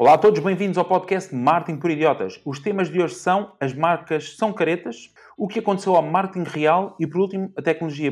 Olá a todos, bem-vindos ao podcast Marketing por Idiotas. Os temas de hoje são as marcas são caretas, o que aconteceu ao marketing real e, por último, a tecnologia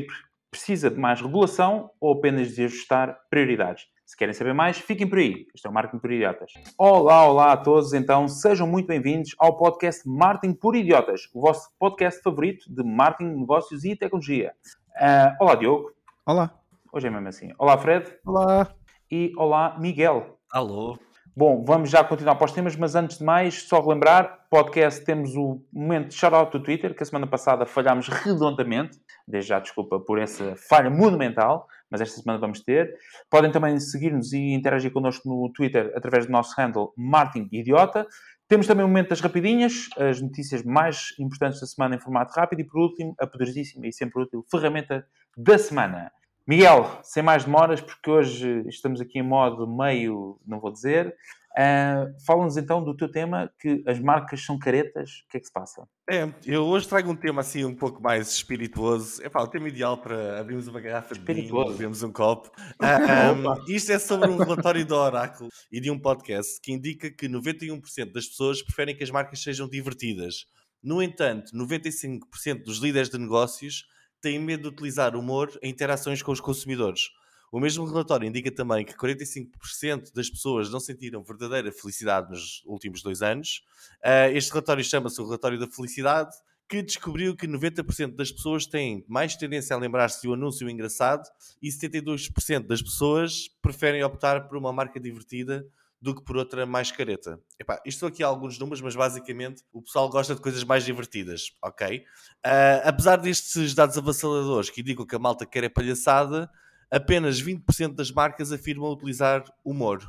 precisa de mais regulação ou apenas de ajustar prioridades. Se querem saber mais, fiquem por aí. Este é o Marketing por Idiotas. Olá, olá a todos. Então, sejam muito bem-vindos ao podcast Marketing por Idiotas, o vosso podcast favorito de marketing, negócios e tecnologia. Uh, olá, Diogo. Olá. Hoje é mesmo assim. Olá, Fred. Olá. E olá, Miguel. Alô. Bom, vamos já continuar para os temas, mas antes de mais, só relembrar, podcast temos o momento de shout-out do Twitter, que a semana passada falhámos redondamente. Desde já desculpa por essa falha monumental, mas esta semana vamos ter. Podem também seguir-nos e interagir connosco no Twitter através do nosso handle Martin Idiota. Temos também o momento das rapidinhas, as notícias mais importantes da semana em formato rápido e, por último, a poderosíssima e sempre útil ferramenta da semana. Miguel, sem mais demoras, porque hoje estamos aqui em modo meio, não vou dizer. Uh, Fala-nos então do teu tema, que as marcas são caretas. O que é que se passa? É, eu hoje trago um tema assim um pouco mais espirituoso. É pá, o tema ideal para abrirmos uma garrafa de vinho, abrirmos um copo. Uh, um, isto é sobre um relatório do Oráculo e de um podcast que indica que 91% das pessoas preferem que as marcas sejam divertidas. No entanto, 95% dos líderes de negócios têm medo de utilizar humor em interações com os consumidores. O mesmo relatório indica também que 45% das pessoas não sentiram verdadeira felicidade nos últimos dois anos. Uh, este relatório chama-se o Relatório da Felicidade, que descobriu que 90% das pessoas têm mais tendência a lembrar-se um anúncio engraçado e 72% das pessoas preferem optar por uma marca divertida do que por outra mais careta. Epá, isto aqui há alguns números, mas basicamente o pessoal gosta de coisas mais divertidas, ok? Uh, apesar destes dados avassaladores que indicam que a malta quer é palhaçada, apenas 20% das marcas afirmam utilizar humor.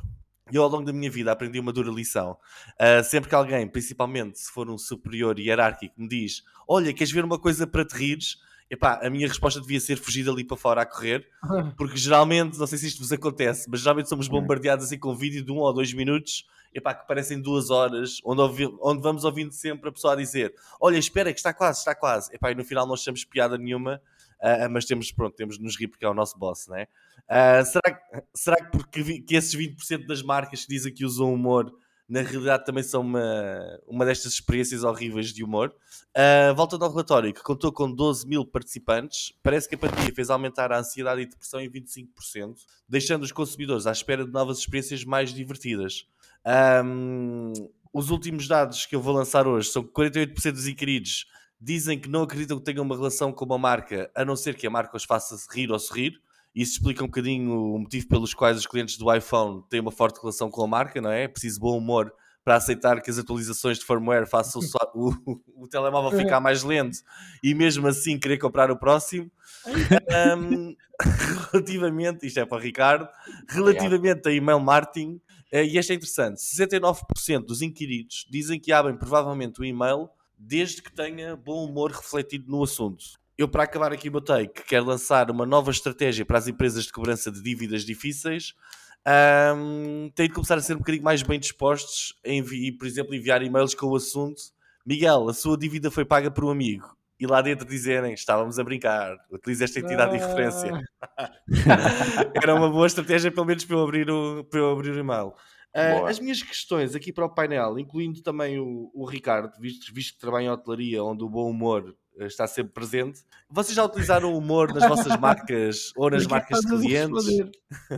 E eu, ao longo da minha vida, aprendi uma dura lição. Uh, sempre que alguém, principalmente se for um superior hierárquico, me diz: Olha, queres ver uma coisa para te rires? Epá, a minha resposta devia ser fugir dali para fora a correr, porque geralmente, não sei se isto vos acontece, mas geralmente somos bombardeados assim com um vídeo de um ou dois minutos, epá, que parecem duas horas, onde, ouvi, onde vamos ouvindo sempre a pessoa a dizer: Olha, espera, que está quase, está quase. Epá, e no final não achamos piada nenhuma, uh, mas temos, pronto, temos de nos rir porque é o nosso boss, né? Uh, será, que, será que porque que esses 20% das marcas que dizem que usam humor na realidade também são uma, uma destas experiências horríveis de humor. Uh, voltando ao relatório, que contou com 12 mil participantes, parece que a pandemia fez aumentar a ansiedade e depressão em 25%, deixando os consumidores à espera de novas experiências mais divertidas. Um, os últimos dados que eu vou lançar hoje são que 48% dos inquiridos dizem que não acreditam que tenham uma relação com uma marca, a não ser que a marca os faça rir ou sorrir. Isso explica um bocadinho o motivo pelos quais os clientes do iPhone têm uma forte relação com a marca, não é? É preciso bom humor para aceitar que as atualizações de firmware façam o, o, o, telemóvel ficar mais lento e mesmo assim querer comprar o próximo. Um, relativamente, isto é para o Ricardo, relativamente a email marketing, uh, e este é interessante: 69% dos inquiridos dizem que abrem provavelmente o e-mail desde que tenha bom humor refletido no assunto eu, para acabar aqui o meu take, quero lançar uma nova estratégia para as empresas de cobrança de dívidas difíceis. Um, tem de começar a ser um bocadinho mais bem dispostos a enviar, por exemplo, enviar e-mails com o assunto Miguel, a sua dívida foi paga por um amigo. E lá dentro dizerem, estávamos a brincar, utilize esta entidade ah. de referência. Era uma boa estratégia, pelo menos, para eu abrir o, para eu abrir o e-mail. Uh, as minhas questões aqui para o painel, incluindo também o, o Ricardo, visto, visto que trabalha em hotelaria, onde o bom humor eh, está sempre presente. Vocês já utilizaram o humor nas vossas marcas ou nas marcas de clientes?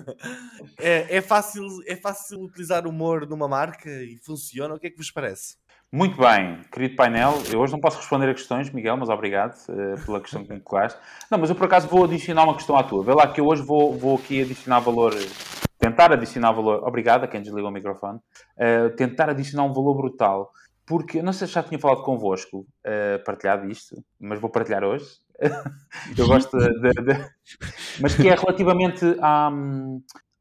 é, é, fácil, é fácil utilizar humor numa marca e funciona? O que é que vos parece? Muito bem, querido painel. Eu hoje não posso responder a questões, Miguel, mas obrigado uh, pela questão que me colocaste. Não, mas eu por acaso vou adicionar uma questão à tua. Vê lá que eu hoje vou, vou aqui adicionar valor, tentar adicionar valor. Obrigado a quem desligou o microfone. Uh, tentar adicionar um valor brutal porque não sei se já tinha falado convosco, uh, partilhado isto, mas vou partilhar hoje. eu gosto de, de, Mas que é relativamente a,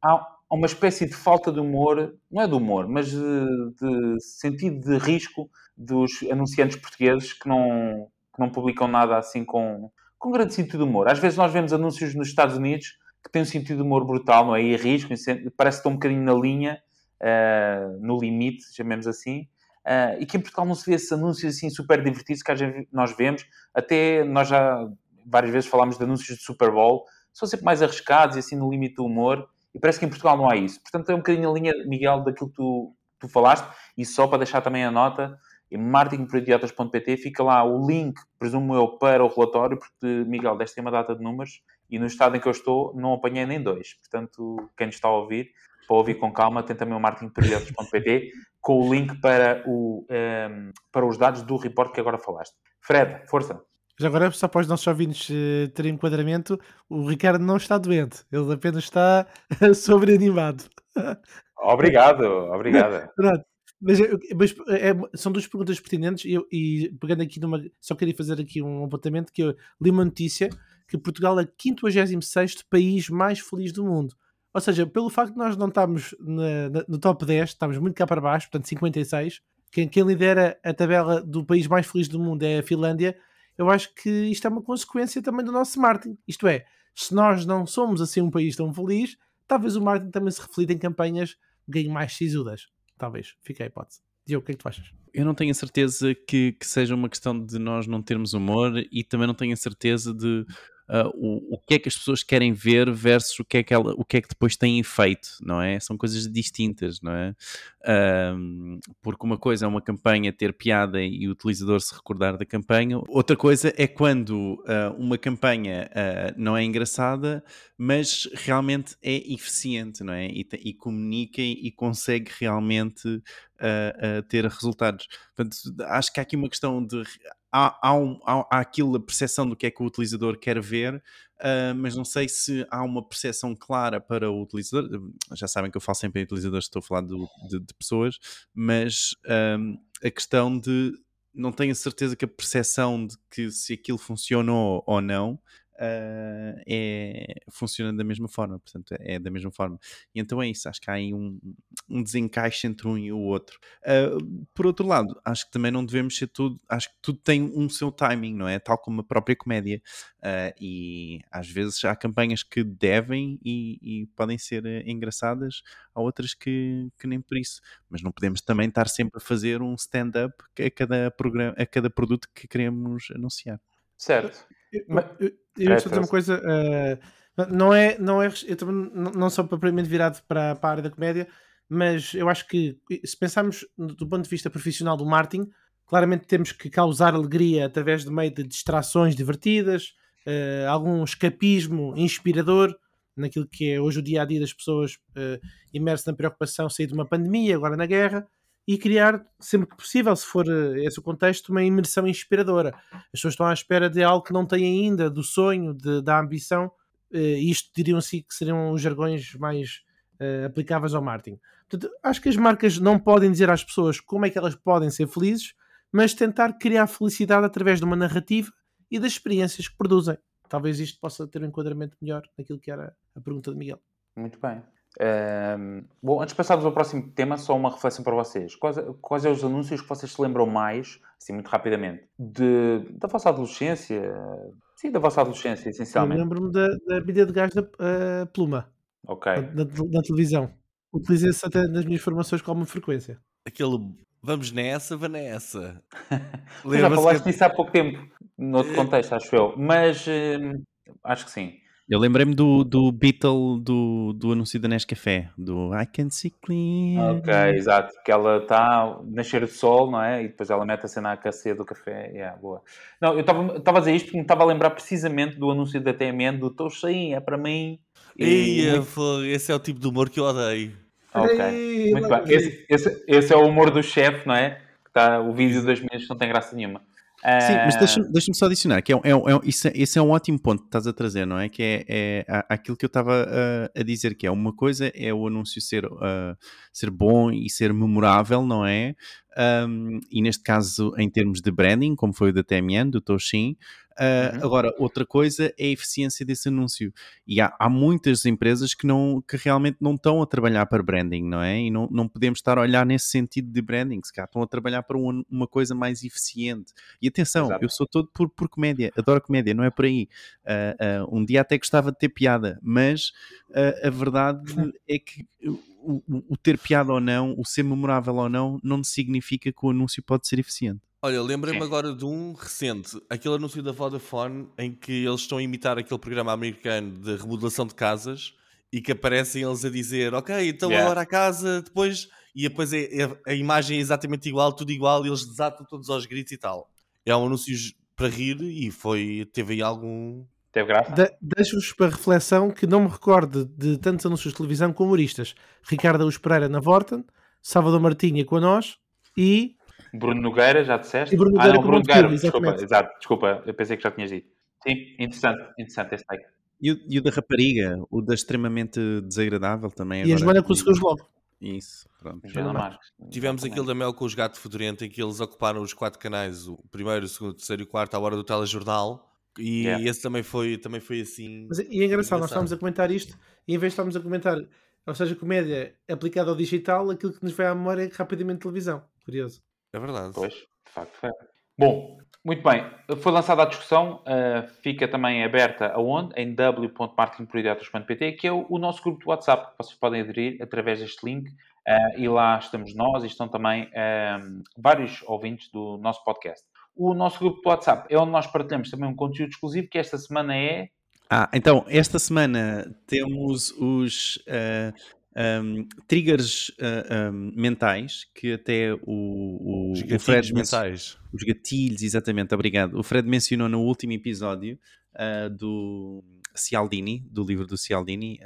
a, uma espécie de falta de humor, não é de humor, mas de, de sentido de risco dos anunciantes portugueses que não, que não publicam nada assim com, com grande sentido de humor. Às vezes nós vemos anúncios nos Estados Unidos que têm um sentido de humor brutal, não é? E risco, parece que estão um bocadinho na linha, uh, no limite, chamemos assim Uh, e que em Portugal não se vê esses anúncios assim super divertidos que nós vemos. Até nós já várias vezes falámos de anúncios de Super Bowl, são sempre mais arriscados e assim no limite do humor. E parece que em Portugal não há isso. Portanto, é um bocadinho a linha, Miguel, daquilo que tu, tu falaste, e só para deixar também a nota, em marketingporidiotas.pt fica lá o link, presumo eu, para o relatório, porque, Miguel, deste tem uma data de números e no estado em que eu estou não apanhei nem dois. Portanto, quem nos está a ouvir, para ouvir com calma, tem também o marketingporidiotas.pt com o link para, o, um, ehm, para os dados do report que agora falaste. Fred, força. Já agora, só para os nossos ouvintes uh, terem enquadramento, o Ricardo não está doente, ele apenas está sobreanimado. Obrigado, obrigado. Pronto. Mas, mas é, são duas perguntas pertinentes e, e, pegando aqui numa. Só queria fazer aqui um apontamento que eu li uma notícia que Portugal é o 56 país mais feliz do mundo. Ou seja, pelo facto de nós não estarmos na, na, no top 10, estamos muito cá para baixo, portanto 56, quem, quem lidera a tabela do país mais feliz do mundo é a Finlândia, eu acho que isto é uma consequência também do nosso marketing. Isto é, se nós não somos assim um país tão feliz, talvez o marketing também se reflita em campanhas ganhe mais sisudas. Talvez. Fica a hipótese. Diogo, o que é que tu achas? Eu não tenho a certeza que, que seja uma questão de nós não termos humor e também não tenho a certeza de uh, o, o que é que as pessoas querem ver versus o que, é que ela, o que é que depois tem efeito, não é? São coisas distintas, não é? Uh, porque uma coisa é uma campanha ter piada e o utilizador se recordar da campanha, outra coisa é quando uh, uma campanha não é engraçada, mas realmente é eficiente, não é? E, e comunica e, consegue realmente ter resultados. Portanto, acho que há aqui uma questão de há, há, um, há, há aquilo, a percepção do que é que o utilizador quer ver, uh, mas não sei se há uma percepção clara para o utilizador. Já sabem que eu falo sempre em utilizadores, estou a falar de, de, de pessoas, mas um, a questão de não tenho a certeza que a percepção de que se aquilo funcionou ou não uh, é, funciona da mesma forma, portanto é da mesma forma. E então é isso, acho que há aí um, um desencaixe entre um e o outro. Uh, por outro lado, acho que também não devemos ser tudo, acho que tudo tem um seu timing, não é? Tal como a própria comédia. Uh, e às vezes há campanhas que devem e, e podem ser engraçadas, há outras que, que nem por isso. Mas não podemos também estar sempre a fazer um stand-up a cada, programa, a cada produto que queremos anunciar. Certo. Eu, eu, dizer uma coisa. Uh, não é, não é, eu também não sou propriamente virado para, para a área da comédia, mas eu acho que se pensarmos do ponto de vista profissional do marketing, claramente temos que causar alegria através do meio de distrações divertidas, uh, algum escapismo inspirador naquilo que é hoje o dia a dia das pessoas uh, imersas na preocupação sair de uma pandemia, agora na guerra e criar, sempre que possível, se for eh, esse o contexto, uma imersão inspiradora. As pessoas estão à espera de algo que não têm ainda, do sonho, de, da ambição, uh, isto diriam-se que seriam os jargões mais uh, aplicáveis ao marketing. Portanto, acho que as marcas não podem dizer às pessoas como é que elas podem ser felizes, mas tentar criar felicidade através de uma narrativa e das experiências que produzem. Talvez isto possa ter um enquadramento melhor naquilo que era a pergunta de Miguel. Muito bem. Um, bom, antes de passarmos ao próximo tema, só uma reflexão para vocês. Quais, quais são os anúncios que vocês se lembram mais, assim, muito rapidamente, de, da vossa adolescência? Sim, da vossa adolescência, essencialmente. Eu lembro-me da, da vida de gás da uh, pluma. Ok. Da, da televisão. Utilizei-se até nas minhas formações com alguma frequência. Aquele vamos nessa, Vanessa. já falaste disso há pouco tempo, noutro contexto, acho eu. Mas uh, acho que sim. Eu lembrei-me do, do Beatle do, do anúncio da Nescafé, do I Can See Clean. Ok, exato. Que ela está a nascer de sol, não é? E depois ela mete a cena a aquecer do café. Yeah, boa. Não, eu estava a dizer isto porque me estava a lembrar precisamente do anúncio da TMN do Estou cheio, é para mim. E... Muito... esse é o tipo de humor que eu odeio. Ok, Ei, muito bem. Esse, esse, esse, é o humor do chefe, não é? Que está o vídeo das minhas não tem graça nenhuma. Sim, mas deixa-me deixa só adicionar, que é, é, é, isso, é, esse é um ótimo ponto que estás a trazer, não é? Que é, é aquilo que eu estava a, a, dizer, que é uma coisa é o anúncio ser, uh, ser bom e ser memorável, não é? Um, e neste caso, em termos de branding, como foi o da TMN, do Toshin, Uh, uhum. Agora, outra coisa é a eficiência desse anúncio. E há, há, muitas empresas que, não, que realmente não estão a trabalhar para branding, não é? E não, não podemos estar a olhar nesse sentido de branding, se cá estão a trabalhar para uma, uma coisa mais eficiente. E atenção, Exato. eu sou todo por, por comédia, adoro comédia, não é por aí. Uh, uh, um dia até gostava de ter piada, mas a verdade é que o, o, ter piada ou não, o ser memorável ou não, não significa que o anúncio pode ser eficiente. Olha, lembrei-me agora de um recente, aquele anúncio da Vodafone em que eles estão a imitar aquele programa americano de remodelação de casas e que aparecem eles a dizer, ok, então yeah. agora a casa, depois, e depois é, é, a imagem é exatamente igual, tudo igual, e eles desatam todos aos gritos e tal. É um anúncio para rir e foi, teve aí algum. Teve graça. De, Deixo-vos para reflexão que não me recordo de tantos anúncios de televisão como humoristas. Ricardo Augusto Pereira na Vorten, Salvador Martinha com a nós e. Bruno Nogueira, já disseste? E Bruno Nogueira, ah, não, Bruno Nogueira, desculpa, exato, desculpa, eu pensei que já tinhas dito. Sim, interessante, interessante esse take. E o, e o da rapariga, o da extremamente desagradável também. E agora, a Joana conseguiu logo. Isso, pronto. Tivemos aquele da Mel com os gatos fedorento em que eles ocuparam os quatro canais, o primeiro, o segundo, o terceiro e o quarto, à hora do telejornal. E yeah. esse também foi, também foi assim. Mas, e é engraçado, nós estamos a comentar isto e em vez de estarmos a comentar, ou seja, comédia aplicada ao digital, aquilo que nos vai à memória é rapidamente televisão. Curioso. É verdade. Pois, de facto é. Bom, muito bem. Foi lançada a discussão, uh, fica também aberta aonde? Em w.marketingproidiotas.pt, que é o, o, nosso grupo de WhatsApp. Vocês podem aderir através deste link uh, e lá estamos nós e estão também uh, vários ouvintes do nosso podcast. O nosso grupo de WhatsApp é onde nós partilhamos também um conteúdo exclusivo que esta semana é. Ah, então, esta semana temos os uh, um, triggers uh, um, mentais que até o, o, os o Fred mentais. Os gatilhos, exatamente, obrigado. O Fred mencionou no último episódio uh, do Cialdini, do livro do Cialdini,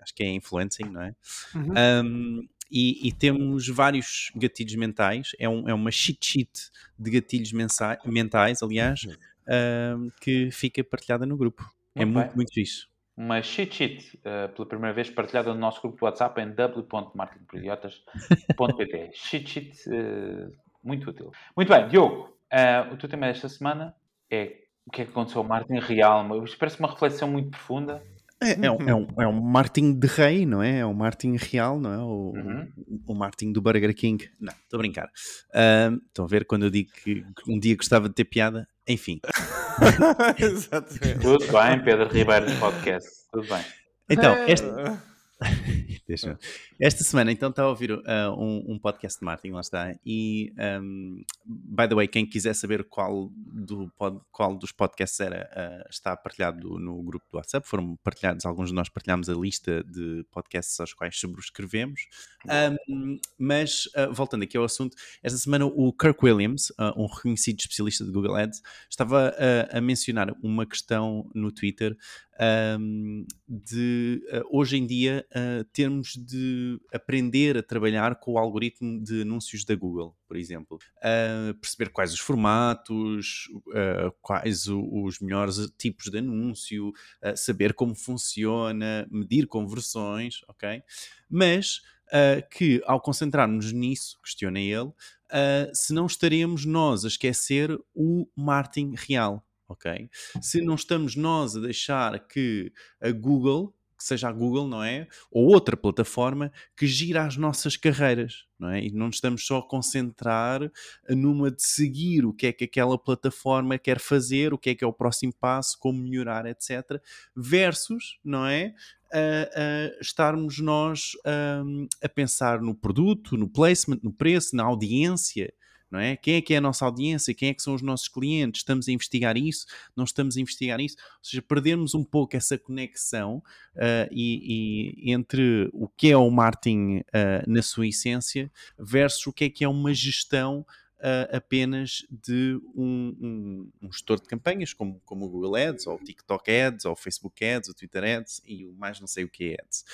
acho que é Influencing, não é? Uhum. Um, e, e, temos vários gatilhos mentais, é, um, é uma cheat sheet de gatilhos mentais, aliás, uhum. que fica partilhada no grupo. É muito é muito, muito fixe. Uma cheat sheet, uh, pela primeira vez, partilhada no nosso grupo de WhatsApp em w.marketingperidiotas.pt. cheat sheet, uh, muito útil. Muito bem, Diogo, uh, o teu tema desta semana é o que é que aconteceu ao marketing real. Isto parece uma reflexão muito profunda. É, é, um, é, um, é um marketing de rei, não é? É um marketing real, não é? O, uhum. o marketing do Burger King. Não, estou a brincar. Uh, estão a ver quando eu digo que um dia gostava de ter piada? Enfim. Exatamente. Tudo bem, Pedro Ribeiro do podcast. Tudo bem. Então, este... Esta semana, então, está a ouvir uh, um, um, podcast de marketing, lá está. E, um, by the way, quem quiser saber qual, do pod, qual dos podcasts era, uh, está partilhado no grupo do WhatsApp. Foram partilhados, alguns de nós partilhámos a lista de podcasts aos quais subscrevemos. Um, mas, uh, voltando aqui ao assunto, esta semana o Kirk Williams, um reconhecido especialista de Google Ads, estava a mencionar uma questão no Twitter um, de uh, hoje em dia uh, termos de aprender a trabalhar com o algoritmo de anúncios da Google, por exemplo. Uh, perceber quais os formatos, quais o, os melhores tipos de anúncio, saber como funciona, medir conversões, ok? Mas que ao concentrarmos nisso, questiona ele, se não estaremos nós a esquecer o marketing real ok? Se não estamos nós a deixar que a Google, que seja a Google, não é? Ou outra plataforma que gira as nossas carreiras, não é? E não estamos só a concentrar numa de seguir o que é que aquela plataforma quer fazer, o que é que é o próximo passo, como melhorar, etc. Versus, não é? A, a estarmos nós um, a pensar no produto, no placement, no preço, na audiência, não é? Quem é que é a nossa audiência? Quem é que são os nossos clientes? Estamos a investigar isso? Não estamos a investigar isso? Ou seja, perdermos um pouco essa conexão uh, e, e, entre o que é o marketing uh, na sua essência versus o que é que é uma gestão uh, apenas de um, um, um, gestor de campanhas, como, como o Google Ads, ou o TikTok Ads, ou o Facebook Ads, o Twitter Ads e o mais não sei o que é Ads.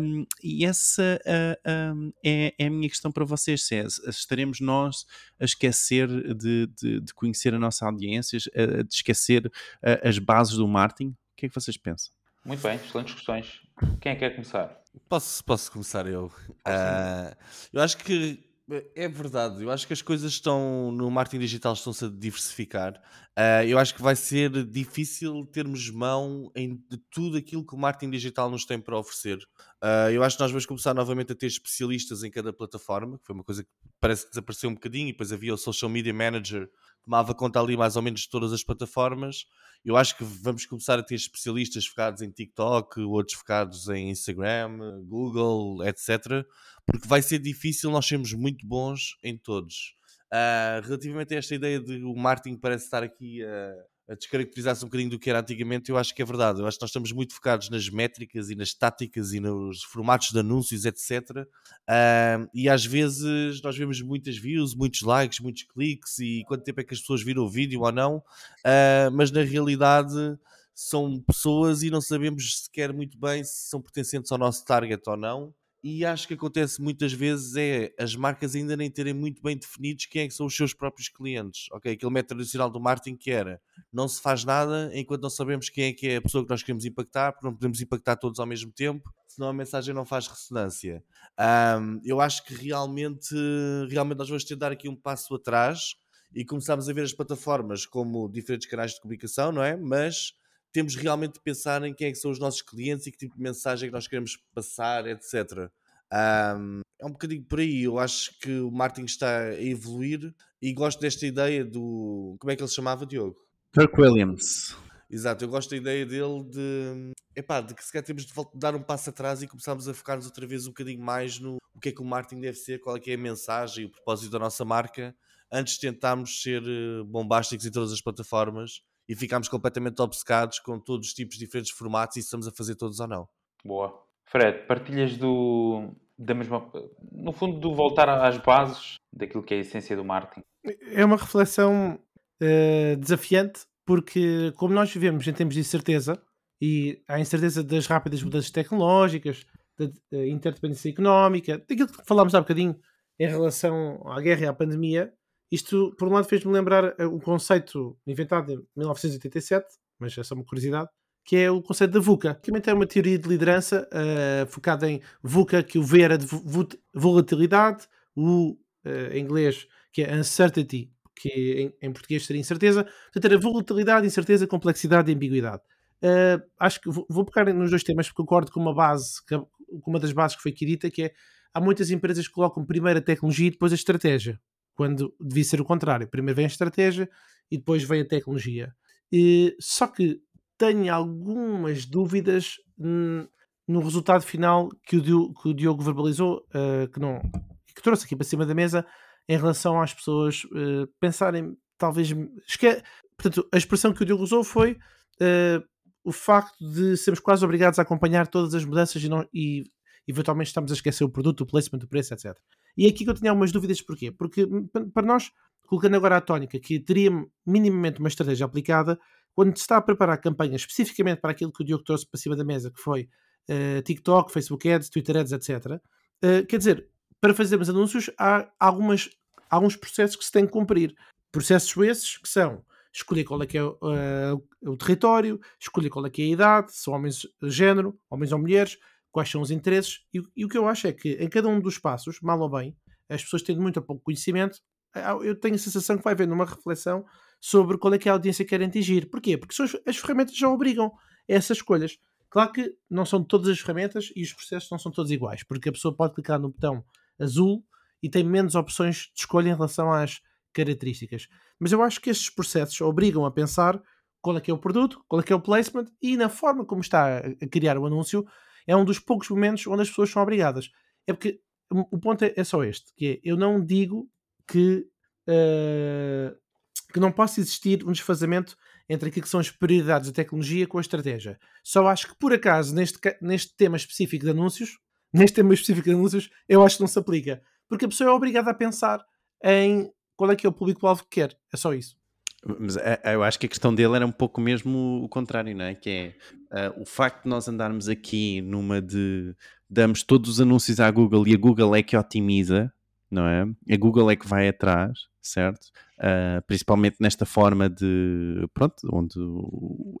Um, e essa uh, um, é, é, a minha questão para vocês, se é, estaremos nós a esquecer de, de, de conhecer a nossa audiência, a, de esquecer uh, as bases do marketing? O que é que vocês pensam? Muito bem, excelentes questões. Quem é que quer começar? Posso, posso começar eu. Uh, eu acho que é verdade, eu acho que as coisas estão no marketing digital estão-se a diversificar. Uh, eu acho que vai ser difícil termos mão em tudo aquilo que o marketing digital nos tem para oferecer. Uh, eu acho que nós vamos começar novamente a ter especialistas em cada plataforma, que foi uma coisa que parece que desapareceu um bocadinho, e depois havia o Social Media Manager tomava conta ali mais ou menos de todas as plataformas. Eu acho que vamos começar a ter especialistas focados em TikTok, outros focados em Instagram, Google, etc. Porque vai ser difícil nós sermos muito bons em todos. Uh, relativamente a esta ideia de o marketing parece estar aqui a, descaracterizasse um bocadinho do que era antigamente, eu acho que é verdade. Eu acho que nós estamos muito focados nas métricas e nas táticas e nos formatos de anúncios, etc. Uh, e às vezes nós vemos muitas views, muitos likes, muitos cliques e quanto tempo é que as pessoas viram o vídeo ou não, uh, mas na realidade são pessoas e não sabemos sequer muito bem se são pertencentes ao nosso target ou não e acho que acontece muitas vezes é as marcas ainda nem terem muito bem definidos quem é que são os seus próprios clientes. Ok, aquele método tradicional do marketing que era não se faz nada enquanto não sabemos quem é que é a pessoa que nós queremos impactar, porque não podemos impactar todos ao mesmo tempo, senão a mensagem não faz ressonância. Um, eu acho que realmente, realmente nós vamos ter de dar aqui um passo atrás e começamos a ver as plataformas como diferentes canais de comunicação, não é? Mas temos realmente de pensar em quem é que são os nossos clientes e que tipo de mensagem é que nós queremos passar, etc. Um, é um bocadinho por aí. Eu acho que o marketing está a evoluir e gosto desta ideia do. Como é que ele se chamava, Diogo? Kirk Williams. Exato, eu gosto da ideia dele de, epá, de que se calhar temos de dar um passo atrás e começarmos a focar-nos outra vez um bocadinho mais no o que é que o marketing deve ser, qual é que é a mensagem e o propósito da nossa marca, antes de tentarmos ser eh, bombásticos em todas as plataformas e ficámos completamente obcecados com todos os tipos de diferentes formatos e se estamos a fazer todos ou não. Boa. Fred, partilhas do, da mesma, no fundo, do voltar às bases daquilo que é a essência do marketing? É uma reflexão uh, desafiante, porque como nós vivemos em tempos de incerteza, e há incerteza das rápidas mudanças tecnológicas, da, da interdependência económica, daquilo que falámos há bocadinho em relação à guerra e à pandemia, isto, por um lado, fez-me lembrar o eh, conceito inventado em 1987, mas é só uma curiosidade, que é o conceito da VUCA, que também é uma teoria de liderança uh, focada em VUCA, que o V era de volatilidade, o uh, em inglês, que é uncertainty, que em, em, português seria incerteza, portanto era volatilidade, incerteza, complexidade e ambiguidade. Uh, acho que vou, vou pegar nos dois temas porque concordo com uma base, com uma das bases que foi dita, que é há muitas empresas que colocam primeiro a tecnologia e depois a estratégia quando devia ser o contrário. Primeiro vem a estratégia e depois vem a tecnologia. E, só que tenho algumas dúvidas no resultado final que o, Diogo, que o Diogo verbalizou, uh, que, não, que trouxe aqui para cima da mesa, em relação às pessoas uh, pensarem, talvez. Esque... Portanto, a expressão que o Diogo usou foi uh, o facto de sermos quase obrigados a acompanhar todas as mudanças e, não, e eventualmente estamos a esquecer o produto, o placement, o preço, etc. E aqui que eu tinha algumas dúvidas, porquê? Porque hum, para nós, colocando agora a tónica que teria minimamente uma estratégia aplicada, quando se está a preparar campanhas especificamente para aquilo que o Diogo trouxe para cima da mesa, que foi uh, TikTok, Facebook Ads, Twitter Ads, etc., uh, eh, quer dizer, para fazermos anúncios, há algumas, alguns processos que se têm que cumprir. Processos esses que são escolher qual é que é uh, o território, escolher qual é que é a idade, se são homens género, homens ou mulheres, quais são os interesses, e, e, o que eu acho é que em cada um dos passos, mal ou bem, as pessoas tendo muito ou pouco conhecimento, eu tenho a sensação que vai haver uma reflexão sobre qual é que é a audiência que querem atingir. Porquê? Porque as, as ferramentas já obrigam a essas escolhas. Claro que não são todas as ferramentas e os processos não são todos iguais, porque a pessoa pode clicar no botão azul e tem menos opções de escolha em relação às características. Mas eu acho que estes processos obrigam a pensar qual é que é o produto, qual é que é o placement e na forma como está a criar o anúncio, é um dos poucos momentos onde as pessoas são obrigadas. É porque o ponto é, é só este, que é, eu não digo que, uh, que não possa existir um desfazamento entre aquilo que são as prioridades da tecnologia com a estratégia. Só acho que, por acaso, neste, neste tema específico de anúncios, neste tema específico de anúncios, eu acho que não se aplica. Porque a pessoa é obrigada a pensar em qual é que é o público-alvo que quer. É só isso. Mas eh, eu acho que a questão dele era um pouco mesmo o contrário, não é? Que é uh, o facto de nós andarmos aqui numa de damos todos os anúncios à Google e a Google é que otimiza, não é? A Google é que vai atrás, certo? Uh, principalmente nesta forma de, pronto, onde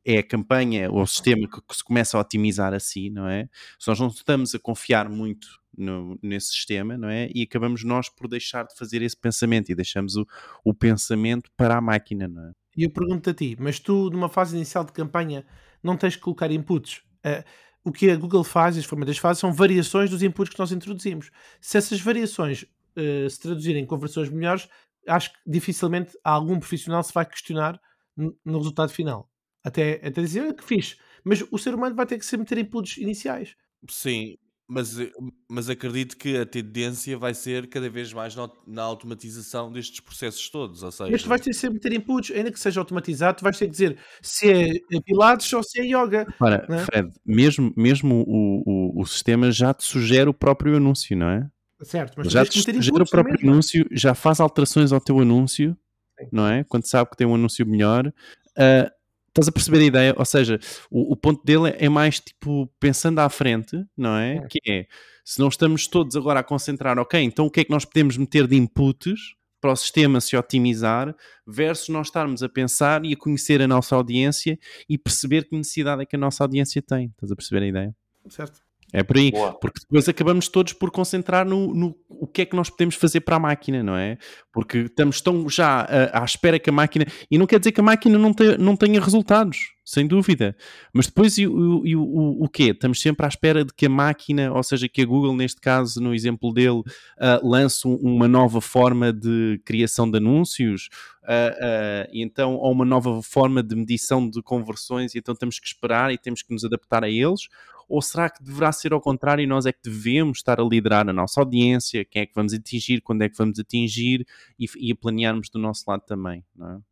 é a campanha ou o sistema que, que, se começa a otimizar assim, não é? Se nós não estamos a confiar muito no, nesse sistema, não é? E acabamos nós por deixar de fazer esse pensamento e deixamos o, o pensamento para a máquina, não é? E eu pergunto a ti, mas tu numa fase inicial de campanha não tens que colocar inputs? Uh, o que a Google faz, as ferramentas fazem, são variações dos inputs que nós introduzimos. Se essas variações uh, se traduzirem em conversões melhores, acho que dificilmente algum profissional se vai questionar no, no resultado final. Até, até dizer ah, que fiz. Mas o ser humano vai ter que sempre ter inputs iniciais. Sim, Mas, eh, mas acredito que a tendência vai ser cada vez mais na, na automatização destes processos todos. Ou seja... Mas tu vais ter sempre ter inputs, ainda que seja automatizado, tu vais ter que dizer se é Pilates ou se é Yoga. Para, é? Fred, mesmo, mesmo o, o, o sistema já te sugere o próprio anúncio, não é? Certo, mas já sugere o próprio mesmo. anúncio, já faz alterações ao teu anúncio, Sim. não é? Quando sabe que tem um anúncio melhor. Uh, Estás a perceber a ideia? Ou seja, o, o, ponto dele é mais tipo pensando à frente, não é? é? Que é se não estamos todos agora a concentrar, ok, então o que é que nós podemos meter de inputs para o sistema se otimizar, versus nós estarmos a pensar e a conhecer a nossa audiência e perceber que necessidade é que a nossa audiência tem. Estás a perceber a ideia? Certo. É por aí, Boa. porque depois acabamos todos por concentrar no, no, o que é que nós podemos fazer para a máquina, não é? Porque estamos tão já à, à espera que a máquina. E não quer dizer que a máquina não, te, não tenha resultados, sem dúvida. Mas depois e, o, e o, o, o quê? Estamos sempre à espera de que a máquina, ou seja, que a Google, neste caso, no exemplo dele, uh, lance uma nova forma de criação de anúncios, uh, uh, e então, ou uma nova forma de medição de conversões, e então temos que esperar e temos que nos adaptar a eles ou será que deverá ser ao contrário e nós é que devemos estar a liderar a nossa audiência, quem é que vamos atingir, quando é que vamos atingir e, e a planearmos do nosso lado também,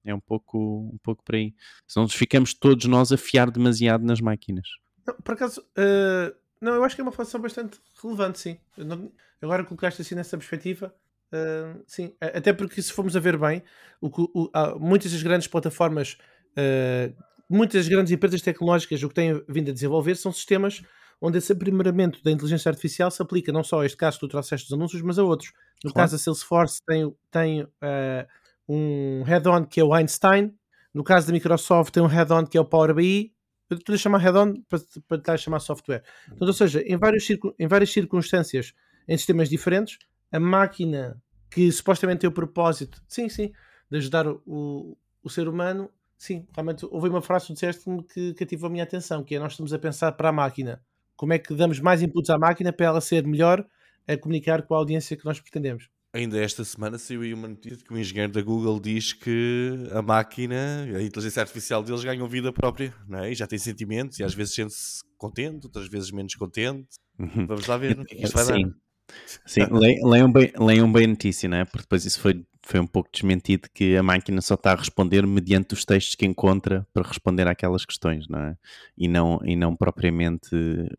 é? é? um pouco, um pouco por aí. Senão ficamos todos nós a fiar demasiado nas máquinas. Não, por acaso, uh, não, eu acho que é uma função bastante relevante, sim. Não, agora colocaste assim nessa perspectiva, uh, sim. Até porque se formos a ver bem, o, o, muitas das grandes plataformas uh, muitas grandes empresas tecnológicas o que têm vindo a desenvolver são sistemas onde esse aprimoramento da inteligência artificial se aplica não só a este caso que tu trouxeste dos anúncios, mas a outros. No claro. caso da Salesforce tem, tem uh, um head-on que é o Einstein, no caso da Microsoft tem um head-on que é o Power BI, eu estou a chamar head-on para, para estar a chamar software. Então, ou seja, em, vários, em várias circunstâncias, em sistemas diferentes, a máquina que supostamente tem o propósito, sim, sim, de ajudar o, o ser humano, sim, realmente houve uma frase que disseste-me que cativou a minha atenção, que é nós estamos a pensar para a máquina. Como é que damos mais inputs à máquina para ela ser melhor a comunicar com a audiência que nós pretendemos? Ainda esta semana saiu aí uma notícia que o engenheiro da Google diz que a máquina, a inteligência artificial deles ganham vida própria, não é? E já tem sentimentos e às vezes sente-se contente, outras vezes menos contente. Uhum. Vamos lá ver. Isto vai Sim. dar. Sim, leiam bem, leiam bem a notícia, não é? Porque depois isso foi foi um pouco desmentido que a máquina só está a responder mediante os textos que encontra para responder àquelas questões, não é? E não, e não propriamente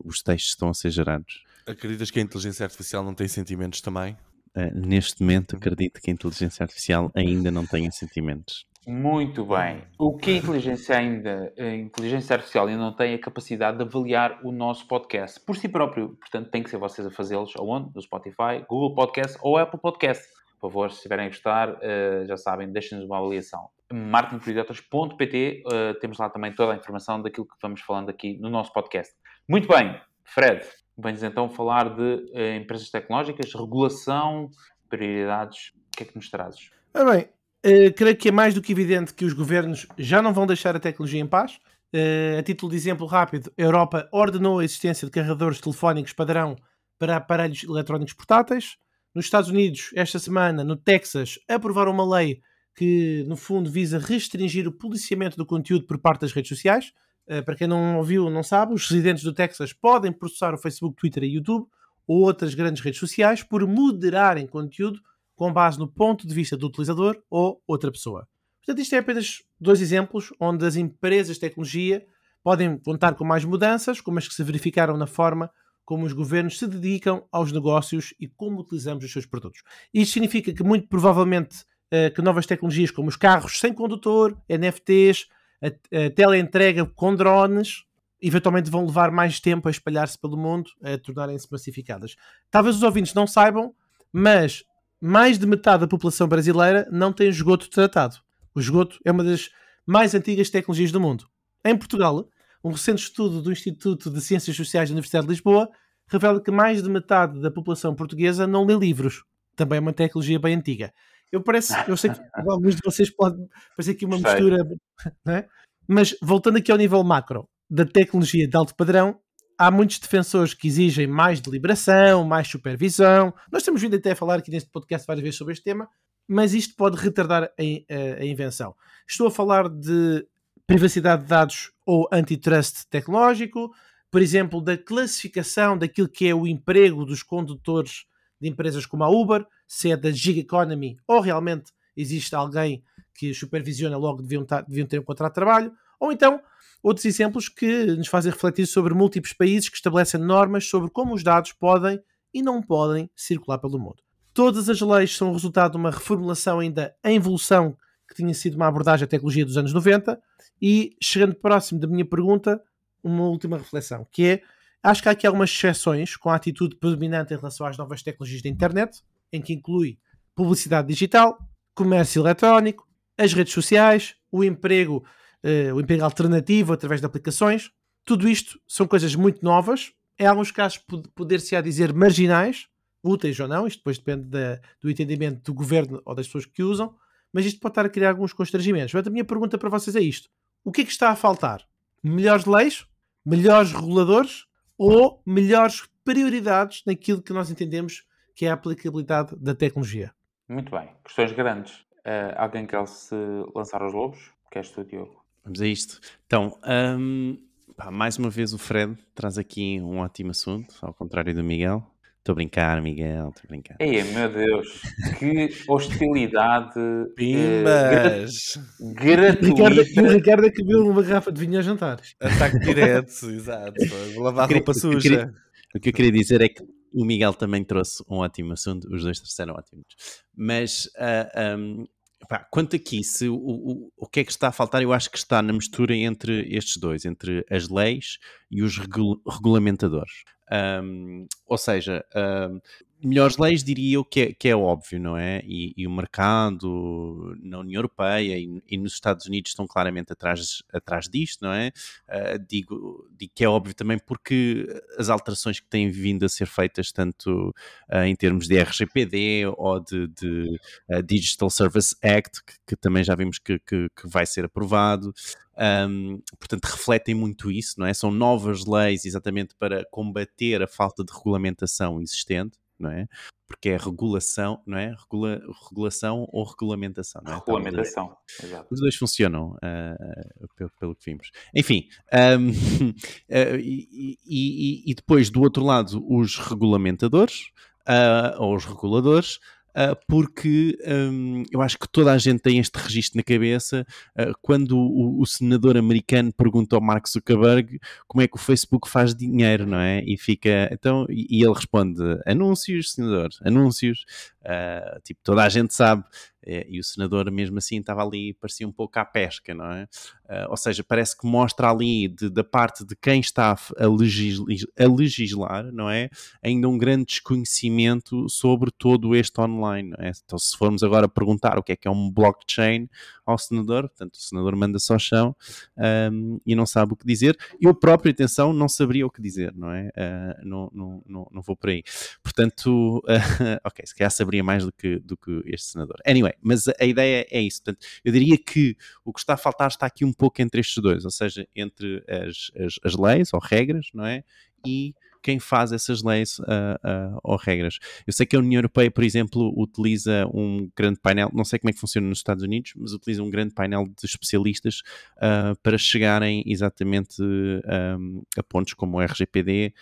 os textos estão a ser gerados. Acreditas que a inteligência artificial não tem sentimentos também? Uh, neste momento, acredito que a inteligência artificial ainda não tenha sentimentos. Muito bem. O que a inteligência ainda, a inteligência artificial ainda não tem a capacidade de avaliar o nosso podcast por si próprio. Portanto, tem que ser vocês a fazê-los aonde? No Spotify, Google Podcast ou Apple Podcast por favor, se estiverem a gostar, uh, já sabem, deixem-nos uma avaliação. marketingprojetos.pt, uh, eh, temos lá também toda a informação daquilo que vamos falando aqui no nosso podcast. Muito bem, Fred, vens então falar de uh, empresas tecnológicas, regulação, prioridades, o que é que nos trazes? Ah, bem, uh, creio que é mais do que evidente que os governos já não vão deixar a tecnologia em paz. Uh, a título de exemplo rápido, a Europa ordenou a existência de carregadores telefónicos padrão para aparelhos eletrónicos portáteis. Nos Estados Unidos, esta semana, no Texas, aprovaram uma lei que, no fundo, visa restringir o policiamento do conteúdo por parte das redes sociais. Uh, para quem não ouviu, não sabe, os residentes do Texas podem processar o Facebook, Twitter e YouTube ou outras grandes redes sociais por moderarem conteúdo com base no ponto de vista do utilizador ou outra pessoa. Portanto, isto é apenas dois exemplos onde as empresas de tecnologia podem contar com mais mudanças, como as que se verificaram na forma como os governos se dedicam aos negócios e como utilizamos os seus produtos. Isto significa que, muito provavelmente, uh, que novas tecnologias como os carros sem condutor, NFTs, a teleentrega com drones, eventualmente vão levar mais tempo a espalhar-se pelo mundo, a tornarem-se massificadas. Talvez os ouvintes não saibam, mas mais de metade da população brasileira não tem esgoto tratado. O esgoto é uma das mais antigas tecnologias do mundo. Em Portugal, um recente estudo do Instituto de Ciências Sociais da Universidade de Lisboa revela que mais de metade da população portuguesa não lê livros. Também é uma tecnologia bem antiga. Eu, parece, eu sei que alguns de vocês podem parecer aqui uma mistura, né? mas voltando aqui ao nível macro da tecnologia de alto padrão, há muitos defensores que exigem mais deliberação, mais supervisão. Nós temos vindo até a falar aqui neste podcast várias vezes sobre este tema, mas isto pode retardar a, a, a invenção. Estou a falar de privacidade de dados ou antitrust tecnológico, por exemplo, da classificação daquilo que é o emprego dos condutores de empresas como a Uber, se é da gig economy ou realmente existe alguém que supervisiona logo deviam, tar, deviam ter um contrato de trabalho, ou então outros exemplos que nos fazem refletir sobre múltiplos países que estabelecem normas sobre como os dados podem e não podem circular pelo mundo. Todas as leis são resultado de uma reformulação ainda em evolução que tinha sido uma abordagem à tecnologia dos anos 90 e chegando próximo da minha pergunta, uma última reflexão, que é, acho que há aqui algumas exceções com a atitude predominante em relação às novas tecnologias da internet, em que inclui publicidade digital, comércio eletrónico, as redes sociais, o emprego, uh, o emprego alternativo através de aplicações. Tudo isto são coisas muito novas, em alguns casos poder-se-á dizer marginais, úteis ou não, isto depois depende da, do entendimento do governo ou das pessoas que usam, mas isto pode estar a criar alguns constrangimentos. Mas a minha pergunta para vocês é isto: o que é que está a faltar? Melhores leis? Melhores reguladores? Ou melhores prioridades naquilo que nós entendemos que é a aplicabilidade da tecnologia? Muito bem. Questões grandes. Uh, alguém quer se lançar aos lobos? Queres tu, Diogo? Vamos a isto. Então, um, pá, mais uma vez o Fred traz aqui um ótimo assunto, ao contrário do Miguel. Estou a brincar, Miguel, estou a brincar. Ei, meu Deus, que hostilidade. Pimbas! Uh, gratuita. O Ricardo, é que viu uma garrafa de vinho a jantar. Ataque direto, exato. Vou lavar a roupa suja. O que, queria, o que eu queria dizer é que o Miguel também trouxe um ótimo assunto, os dois trouxeram ótimos. Mas uh, ah, um, pá, quanto aqui, se, o, o, o que é que está a faltar, eu acho que está na mistura entre estes dois, entre as leis e os regul regulamentadores. Um, ou seja, um, melhores leis diria eu que é, que é óbvio, não é? E, e, o mercado na União Europeia e, e, nos Estados Unidos estão claramente atrás, atrás disto, não é? Uh, digo, digo que é óbvio também porque as alterações que têm vindo a ser feitas, tanto uh, em termos de RGPD ou de, de uh, Digital Service Act, que, que, também já vimos que, que, que vai ser aprovado, um, portanto, refletem muito isso, não é? São novas leis exatamente para combater a falta de regulamentação existente, não é? Porque é regulação, não é? Regula, regulação ou regulamentação, não é? Regulamentação, exato. Os dois funcionam, uh, pelo, pelo, que vimos. Enfim, um, uh, e, e, e, depois do outro lado, os regulamentadores, uh, ou os reguladores, porque um, eu acho que toda a gente tem este registro na cabeça uh, quando o, o, senador americano pergunta ao Mark Zuckerberg como é que o Facebook faz dinheiro, não é? E fica, então, e, e ele responde: anúncios, senador, anúncios. Uh, tipo, toda a gente sabe. É, e o senador, mesmo assim, estava ali, parecia um pouco à pesca, não é? Uh, ou seja, parece que mostra ali, de, da parte de quem está a, a legislar, não é? Ainda um grande desconhecimento sobre todo este online, é? Então, se formos agora perguntar o que é que é um blockchain ao senador, portanto, o senador manda só chão um, e não sabe o que dizer. Eu próprio, atenção, não saberia o que dizer, não é? Uh, não, não, não, não vou por aí. Portanto, uh, ok, se calhar saberia mais do que, do que este senador. Anyway, mas a ideia é isso. Portanto, eu diria que o que está a faltar está aqui um pouco entre estes dois, ou seja, entre as, as, as leis ou regras, não é? E quem faz essas leis uh, uh, ou regras. Eu sei que a União Europeia, por exemplo, utiliza um grande painel, não sei como é que funciona nos Estados Unidos, mas utiliza um grande painel de especialistas uh, para chegarem exatamente a pontos como o RGPD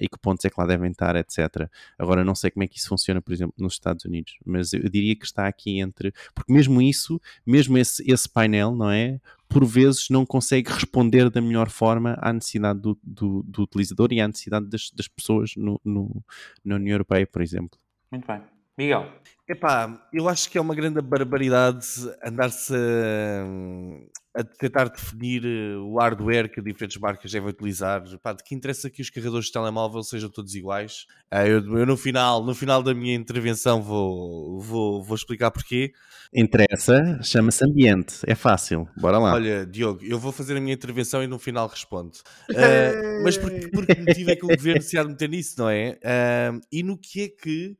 e que pontos é que lá devem estar, etc. Agora, não sei como é que isso funciona, por exemplo, nos Estados Unidos, mas eu diria que está aqui entre. Porque mesmo isso, mesmo esse, esse painel, não é? Por vezes não consegue responder da melhor forma à necessidade do, do, do utilizador e à necessidade das, das pessoas no, no, na União Europeia, por exemplo. Muito bem. Miguel. Epá, eu acho que é uma grande barbaridade andar-se a, a, tentar definir eh, o hardware que diferentes marcas devem utilizar. Epá, de que interessa que os carregadores de telemóvel sejam todos iguais. Ah, eu, eu, no, final, no final da minha intervenção vou, vou, vou explicar porquê. Interessa, chama-se ambiente, é fácil, bora lá. Olha, Diogo, eu vou fazer a minha intervenção e no final respondo. Uh, mas por, por que motivo é que o governo se há de meter nisso, não é? Uh, e no que é que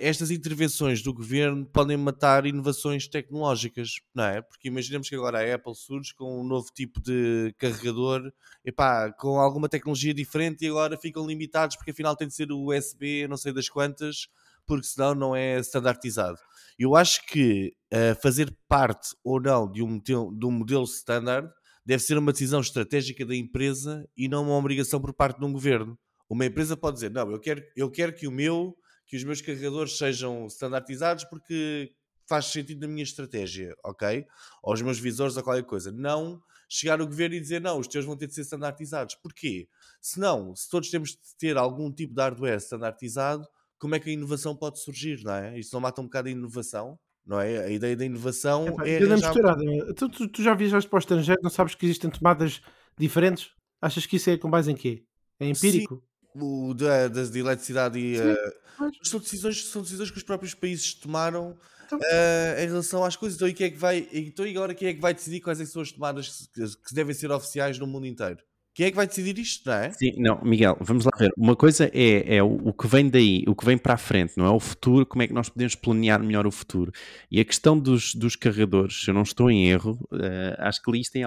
estas intervenções do governo podem matar inovações tecnológicas, não é? Porque imaginemos que agora a Apple surge com um novo tipo de carregador, epá, com alguma tecnologia diferente e agora ficam limitados porque afinal tem de ser o USB, não sei das quantas, porque senão não é standardizado. Eu acho que uh, fazer parte ou não de um, de um modelo standard deve ser uma decisão estratégica da empresa e não uma obrigação por parte de um governo. Uma empresa pode dizer, não, eu quero, eu quero que o meu, que os meus carregadores sejam standardizados porque faz sentido na minha estratégia, ok? Ou os meus visores ou qualquer coisa. Não chegar o governo e dizer, não, os teus vão ter de ser standardizados. Porquê? Se não, se todos temos de ter algum tipo de hardware standardizado, como é que a inovação pode surgir, não é? Isto não mata um bocado a inovação? Não é? A ideia da inovação é. é já... tu, tu, tu já viajaste para o estrangeiro, não sabes que existem tomadas diferentes? Achas que isso é com base em quê? É empírico? Sim o da, das de eletricidade e uh, são decisões são decisões que os próprios países tomaram então, uh, em relação às coisas então e quem é que vai então e agora quem é que vai decidir quais é são as tomadas que, que devem ser oficiais no mundo inteiro quem é que vai decidir isto, não é? Sim, não, Miguel, vamos lá ver. Uma coisa é, é o, o, que vem daí, o que vem para a frente, não é? O futuro, como é que nós podemos planear melhor o futuro. E a questão dos, dos carregadores, se eu não estou em erro, uh, acho que li isto em,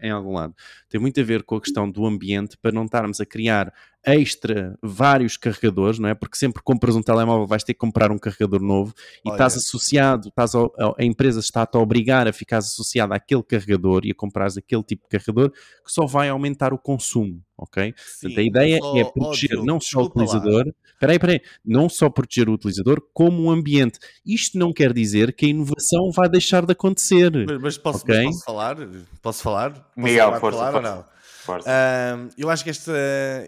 em algum lado, tem muito a ver com a questão do ambiente para não estarmos a criar extra vários carregadores, não é? Porque sempre que compras um telemóvel vais ter que comprar um carregador novo e Olha. estás associado, estás a, a empresa está-te a obrigar a ficar associado àquele carregador e a comprares aquele tipo de carregador que só vai aumentar o consumo, ok? Sim, Portanto, a ideia só, é proteger óbvio, não só o utilizador, peraí, peraí, não só proteger o utilizador, como o ambiente. Isto não quer dizer que a inovação vai deixar de acontecer. Mas, mas posso, okay? mas posso falar? Posso falar? Posso Miguel, falar, força, falar ou não? Uh, eu acho que esta,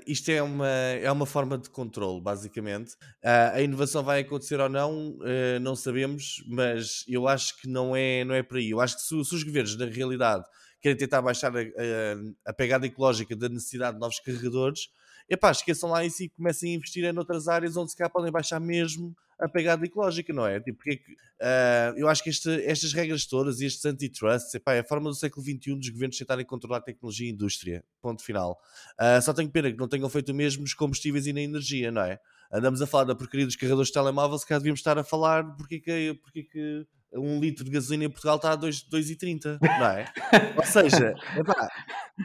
isto é uma, é uma forma de controle, basicamente. Uh, a inovação vai acontecer ou não, uh, não sabemos, mas eu acho que não é, não é por aí. Eu acho que se, se os governos, na realidade, querem tentar baixar a, a, a, pegada ecológica da necessidade de novos carregadores, epá, esqueçam lá isso e comecem a investir em outras áreas onde se calhar podem baixar mesmo a pegada ecológica, não é? Tipo, porque uh, eu acho que este, estas regras todas e estes antitrusts, epá, é a forma do século XXI dos governos tentarem controlar tecnologia e indústria. Ponto final. Uh, só tenho pena que não tenham feito o mesmo nos combustíveis e na energia, não é? Andamos a falar da porcaria dos carregadores de telemóvel, se calhar devíamos estar a falar porque que, porque que um litro de gasolina em Portugal está a 2,30, não é? Ou seja, epá,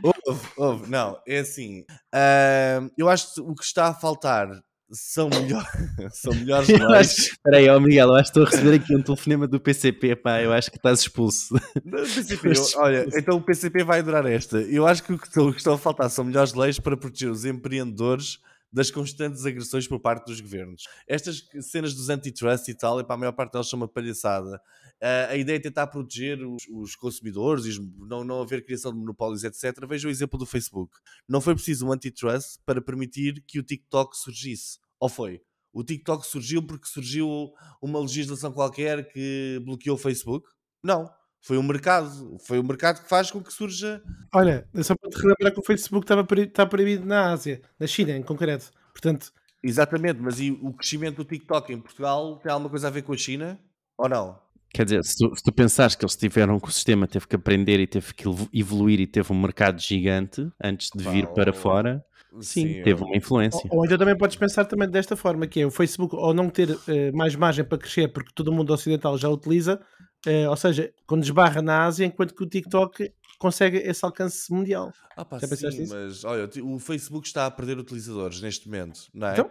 ouve, ouve, não, é assim. Uh, eu acho que o que está a faltar são, melhor, são melhores leis. Espera aí, oh Miguel, eu acho que estou a receber aqui um telefonema do PCP, pá, eu acho que estás expulso. PCP, eu, olha, então o PCP vai adorar esta. Eu acho que o que estão a faltar são melhores leis para proteger os empreendedores das constantes agressões por parte dos governos. Estas cenas dos antitrust e tal, para a maior parte delas são uma palhaçada. Uh, a ideia é tentar proteger os, os consumidores e não, não haver criação de monopólios, etc. Veja o exemplo do Facebook. Não foi preciso um antitrust para permitir que o TikTok surgisse. Ou foi? O TikTok surgiu porque surgiu uma legislação qualquer que bloqueou o Facebook? Não. Foi o mercado. Foi o mercado que faz com que surja. Olha, só para te relembrar que o Facebook estava está proibido na Ásia, na China em concreto. Portanto. Exatamente, mas e o crescimento do TikTok em Portugal tem alguma coisa a ver com a China? Ou não? Quer dizer, se tu, se tu pensares que eles tiveram um sistema, teve que aprender e teve que evoluir e teve um mercado gigante antes de vir para fora, sim, sim teve uma influência. Ou, ou, então também podes pensar também desta forma, que é o Facebook ou não ter uh, mais margem para crescer porque todo o mundo ocidental já utiliza, uh, ou seja, quando esbarra na Ásia, enquanto que o TikTok consegue esse alcance mundial. Ah pá, sim, mas olha, o Facebook está a perder utilizadores neste momento, não é? Então?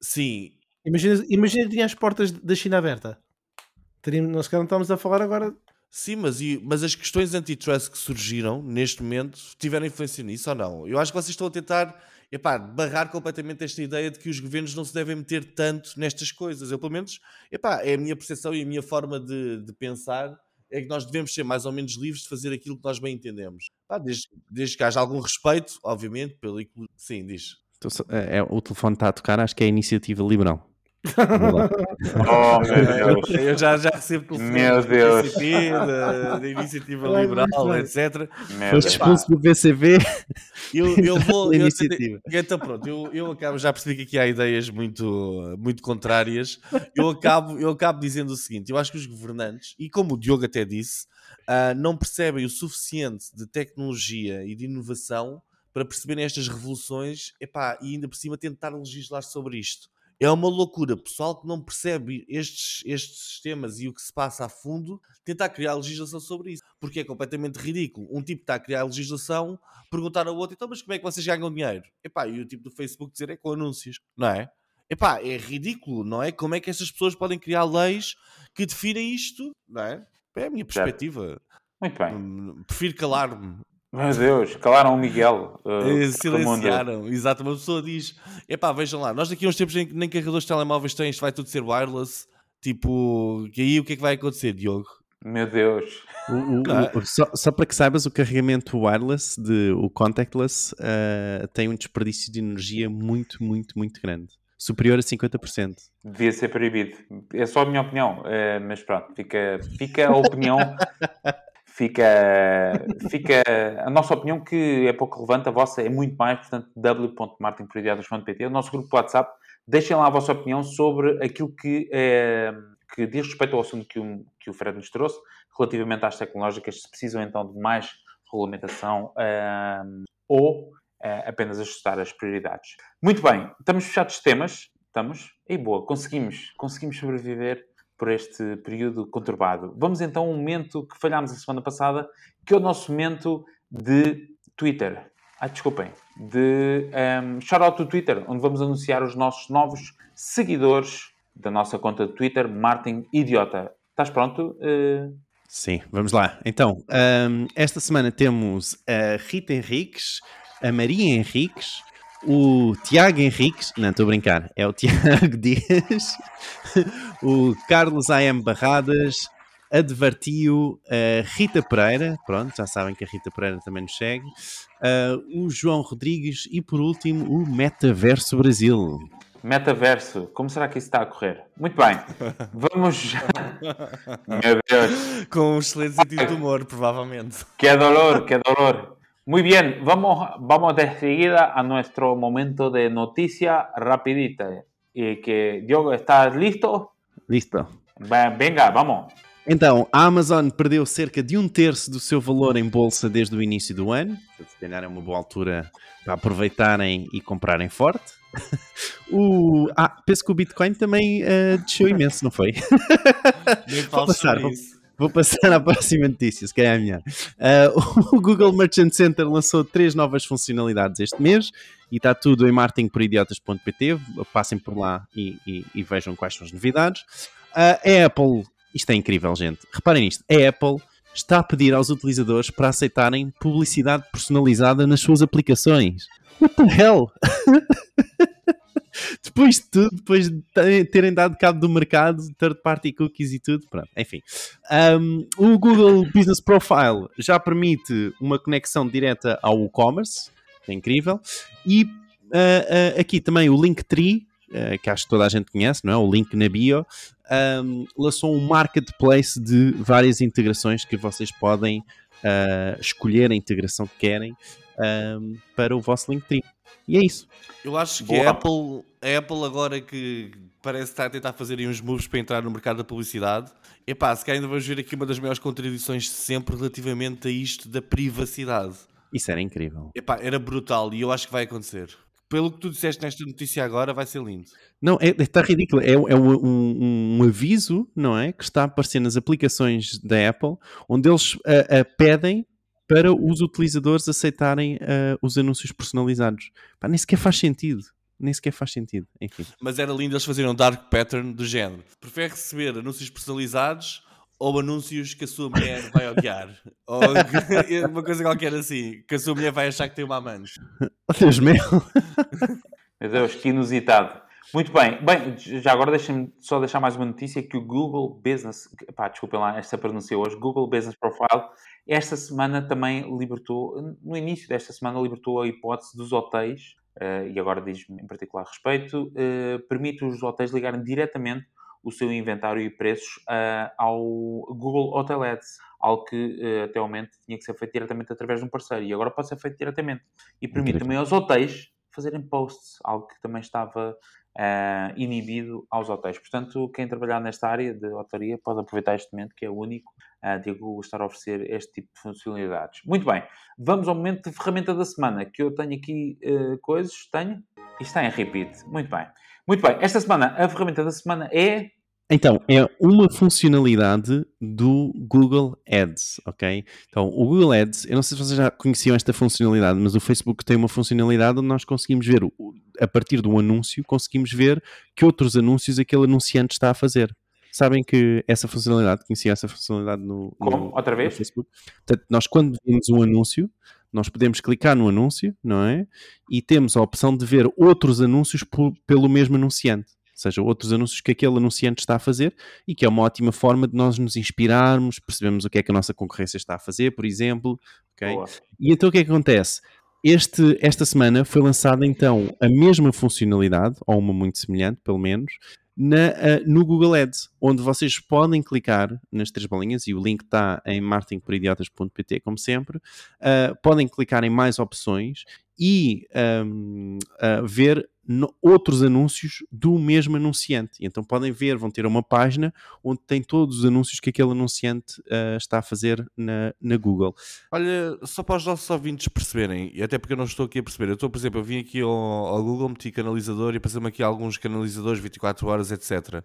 Sim. Imagina, imagina que tinha as portas da China aberta. Teríamos, nós não estamos a falar agora. Sim, mas, e, mas as questões antitrust que surgiram neste momento tiveram influência nisso ou não? Eu acho que vocês estão a tentar epá, barrar completamente esta ideia de que os governos não se devem meter tanto nestas coisas. Eu, pelo menos, epá, é a minha percepção e a minha forma de, de pensar é que nós devemos ser mais ou menos livres de fazer aquilo que nós bem entendemos. desde, desde que haja algum respeito, obviamente, pelo. Sim, diz. É, é, o telefone está a tocar, acho que é a iniciativa liberal oh, meu Deus. Eu já, já recebo telefonemas do PCP, da, da Iniciativa Liberal, etc. Foi expulso do PCV. Eu, eu vou. Eu, então, pronto, eu, eu acabo, já percebi que aqui há ideias muito, muito contrárias. Eu acabo, eu acabo dizendo o seguinte: eu acho que os governantes, e como o Diogo até disse, uh, não percebem o suficiente de tecnologia e de inovação para perceberem estas revoluções epá, e ainda por cima tentar legislar sobre isto é uma loucura. Pessoal que não percebe estes, estes sistemas e o que se passa a fundo, tentar criar legislação sobre isso. Porque é completamente ridículo. Um tipo está a criar legislação, perguntar ao outro, então, mas como é que vocês ganham dinheiro? Epá, e o tipo do Facebook dizer é com anúncios, não é? Epá, é ridículo, não é? Como é que essas pessoas podem criar leis que definem isto, não é? É a minha perspectiva. Muito bem. Hum, prefiro calar-me Meu Deus, calaram o Miguel. Uh, Silenciaram, exato. Uma pessoa diz: epá, vejam lá, nós daqui a uns tempos nem, nem carregadores de telemóveis têm, isto vai tudo ser wireless. Tipo, e aí o que é que vai acontecer, Diogo? Meu Deus. O, o, o, só, só, para que saibas, o carregamento wireless, de, o contactless, uh, tem um desperdício de energia muito, muito, muito grande. Superior a 50%. Devia ser proibido. É só a minha opinião. Uh, mas pronto, fica, fica a opinião. fica, fica a nossa opinião que é pouco relevante, a vossa é muito mais, portanto, w.martinprediados.pt, o nosso grupo WhatsApp, deixem lá a vossa opinião sobre aquilo que é, que diz respeito ao assunto que o, que o Fred nos trouxe, relativamente às tecnológicas, se precisam então de mais regulamentação uh, ou uh, apenas ajustar as prioridades. Muito bem, estamos fechados de temas, estamos, e boa, conseguimos, conseguimos sobreviver por este período conturbado. Vamos então um momento que falhámos a semana passada, que é o nosso momento de Twitter. Ai, desculpem. De um, shoutout do Twitter, onde vamos anunciar os nossos novos seguidores da nossa conta de Twitter, Martin Idiota. Estás pronto? Uh... Sim, vamos lá. Então, um, esta semana temos a Rita Henriques, a Maria Henriques, o Tiago Henriques, não estou a brincar, é o Tiago Dias, o Carlos A.M. Barradas, Advertiu a Rita Pereira, pronto, já sabem que a Rita Pereira também nos segue, uh, o João Rodrigues e por último o Metaverso Brasil. Metaverso, como será que isso está a correr? Muito bem, vamos. Meu Deus. Com um excelente sentido de humor, provavelmente. Que dolor, que dolor. Muy bien, vamos, vamos de seguida a nuestro momento de noticia rapidita. Y que, Diogo, ¿estás listo? Listo. Venga, vamos. Então, a Amazon perdeu cerca de um terço do seu valor em bolsa desde o início do ano. Se calhar é uma boa altura para aproveitarem e comprarem forte. o, ah, penso que o Bitcoin também uh, desceu imenso, não foi? vou, passar, vou, vou, passar à próxima notícia, se calhar é melhor. Uh, o Google Merchant Center lançou três novas funcionalidades este mês e está tudo em marketingporidiotas.pt. Passem por lá e, e, e, vejam quais são as novidades. Uh, a Apple, isto é incrível, gente. Reparem nisto: a Apple está a pedir aos utilizadores para aceitarem publicidade personalizada nas suas aplicações. What the hell? depois de tudo, depois de terem dado cabo do mercado, third party cookies e tudo, pronto, enfim. Um, o Google Business Profile já permite uma conexão direta ao e-commerce, é incrível, e uh, uh, aqui também o Linktree, uh, que acho que toda a gente conhece, não é? O link na bio, um, lançou um marketplace de várias integrações que vocês podem escolher a integração que querem um, para o vosso Linktree. E é isso. Eu acho que a Apple, a Apple agora que parece estar a tentar fazer uns moves para entrar no mercado da publicidade, epá, se calhar ainda vamos ver aqui uma das maiores contradições de sempre relativamente a isto da privacidade. Isso era incrível. Epá, era brutal e eu acho que vai acontecer. Pelo que tu disseste nesta notícia agora, vai ser lindo. Não, é, está ridículo. É, é um, um, um, aviso, não é? Que está a aparecer nas aplicações da Apple, onde eles uh, uh, pedem para os utilizadores aceitarem uh, os anúncios personalizados. Pá, nem sequer faz sentido. Nem sequer faz sentido. Enfim. Mas era lindo eles fazerem um dark pattern do género. Prefere receber anúncios personalizados ou anúncios que a sua mulher vai odiar. ou uma coisa qualquer assim, que a sua mulher vai achar que tem uma amante. Oh, Deus meu! Meu Deus, que inusitado. Muito bem. Bem, já agora deixem-me só deixar mais uma notícia que o Google Business, pá, desculpem lá, esta pronúncia hoje, Google Business Profile, esta semana também libertou, no início desta semana libertou a hipótese dos hotéis, uh, e agora diz-me em particular respeito, uh, permite os hotéis ligarem diretamente o seu inventário e preços uh, ao Google Hotel Ads, algo que até ao momento tinha que ser feito diretamente através de um parceiro e agora pode ser feito diretamente. E permite também aos hotéis fazerem posts, algo que também estava uh, inibido aos hotéis. Portanto, quem trabalhar nesta área de hotelaria pode aproveitar este momento, que é o único uh, de estar a oferecer este tipo de funcionalidades. Muito bem, vamos ao momento de ferramenta da semana, que eu tenho aqui uh, coisas, tenho, e está em repeat. Muito bem. Muito bem, esta semana a ferramenta da semana é então, é uma funcionalidade do Google Ads, ok? Então, o Google Ads, eu não sei se vocês já conheciam esta funcionalidade, mas o Facebook tem uma funcionalidade onde nós conseguimos ver, a partir de um anúncio, conseguimos ver que outros anúncios aquele anunciante está a fazer. Sabem que essa funcionalidade, conhecia essa funcionalidade no, Como? Outra vez? Facebook? Portanto, nós quando vemos um anúncio, nós podemos clicar no anúncio, não é? E temos a opção de ver outros anúncios por, pelo mesmo anunciante. Seja, outros anúncios que aquele anunciante está a fazer e que é uma ótima forma de nós nos inspirarmos, percebemos o que é que a nossa concorrência está a fazer, por exemplo. Okay? E então o que é que acontece? Este, esta semana foi lançada então a mesma funcionalidade, ou uma muito semelhante, pelo menos, na, uh, no Google Ads, onde vocês podem clicar nas três bolinhas e o link está em marketingporidiotas.pt, como sempre. Uh, podem clicar em mais opções e um, uh, ver no, outros anúncios do mesmo anunciante. E então podem ver, vão ter uma página onde tem todos os anúncios que aquele anunciante uh, está a fazer na, na Google. Olha, só para os nossos ouvintes perceberem, e até porque eu não estou aqui a perceber, eu estou, por exemplo, eu vim aqui ao, ao Google, meti canalizador e passei-me aqui alguns canalizadores 24 horas, etc.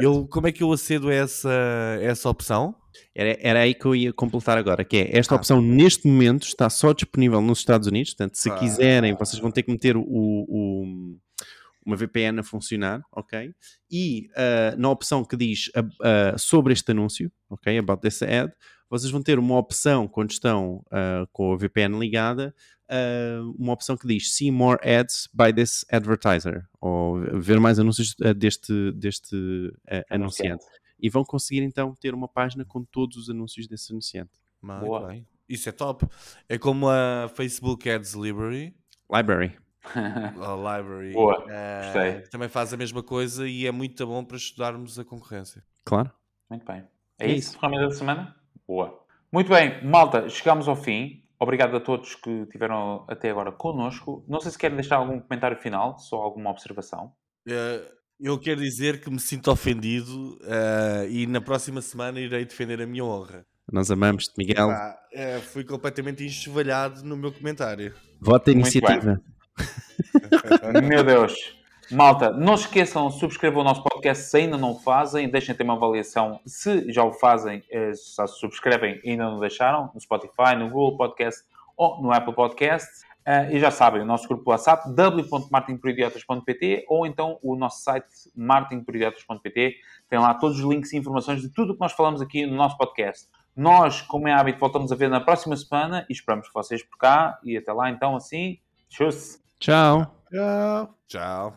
Eu, como é que eu acedo a essa, a essa opção? Era, era aí que eu ia completar agora, que é esta ah. opção neste momento está só disponível nos Estados Unidos, portanto, se ah. quiserem, vocês vão ter que meter o, o, uma VPN a funcionar, ok? E uh, na opção que diz uh, uh, sobre este anúncio, ok? About this ad, vocês vão ter uma opção quando estão com a VPN ligada, uma opção que diz See more ads by this advertiser, ou ver mais anúncios deste, deste anunciante e vão conseguir então ter uma página com todos os anúncios desse anunciante. Boa. bem. Isso é top. É como a Facebook Ads Library. Library. A library. Boa. Uh, também faz a mesma coisa e é muito bom para estudarmos a concorrência. Claro. Muito bem. É, é isso, isso. ferramenta da semana? Boa. Muito bem, malta, chegamos ao fim. Obrigado a todos que estiveram até agora connosco. Não sei se querem deixar algum comentário final, só alguma observação. Uh, eu quero dizer que me sinto ofendido uh, e na próxima semana irei defender a minha honra. Nós amamos-te, Miguel. Ah, uh, fui completamente enxovalhado no meu comentário. Vota a iniciativa. meu Deus. Malta, não esqueçam, subscrevam o nosso podcast se ainda não o fazem, deixem ter uma avaliação se já o fazem, eh, se subscrevem e ainda não deixaram, no Spotify, no Google Podcast ou no Apple Podcast. Uh, e já sabem, o nosso grupo WhatsApp, w.martinporidiotas.pt ou então o nosso site martinporidiotas.pt tem lá todos os links e informações de tudo o que nós falamos aqui no nosso podcast. Nós, como é hábito, voltamos a ver na próxima semana e esperamos vocês por cá. E até lá, então, assim, tchau. Tchau. Tchau. Tchau.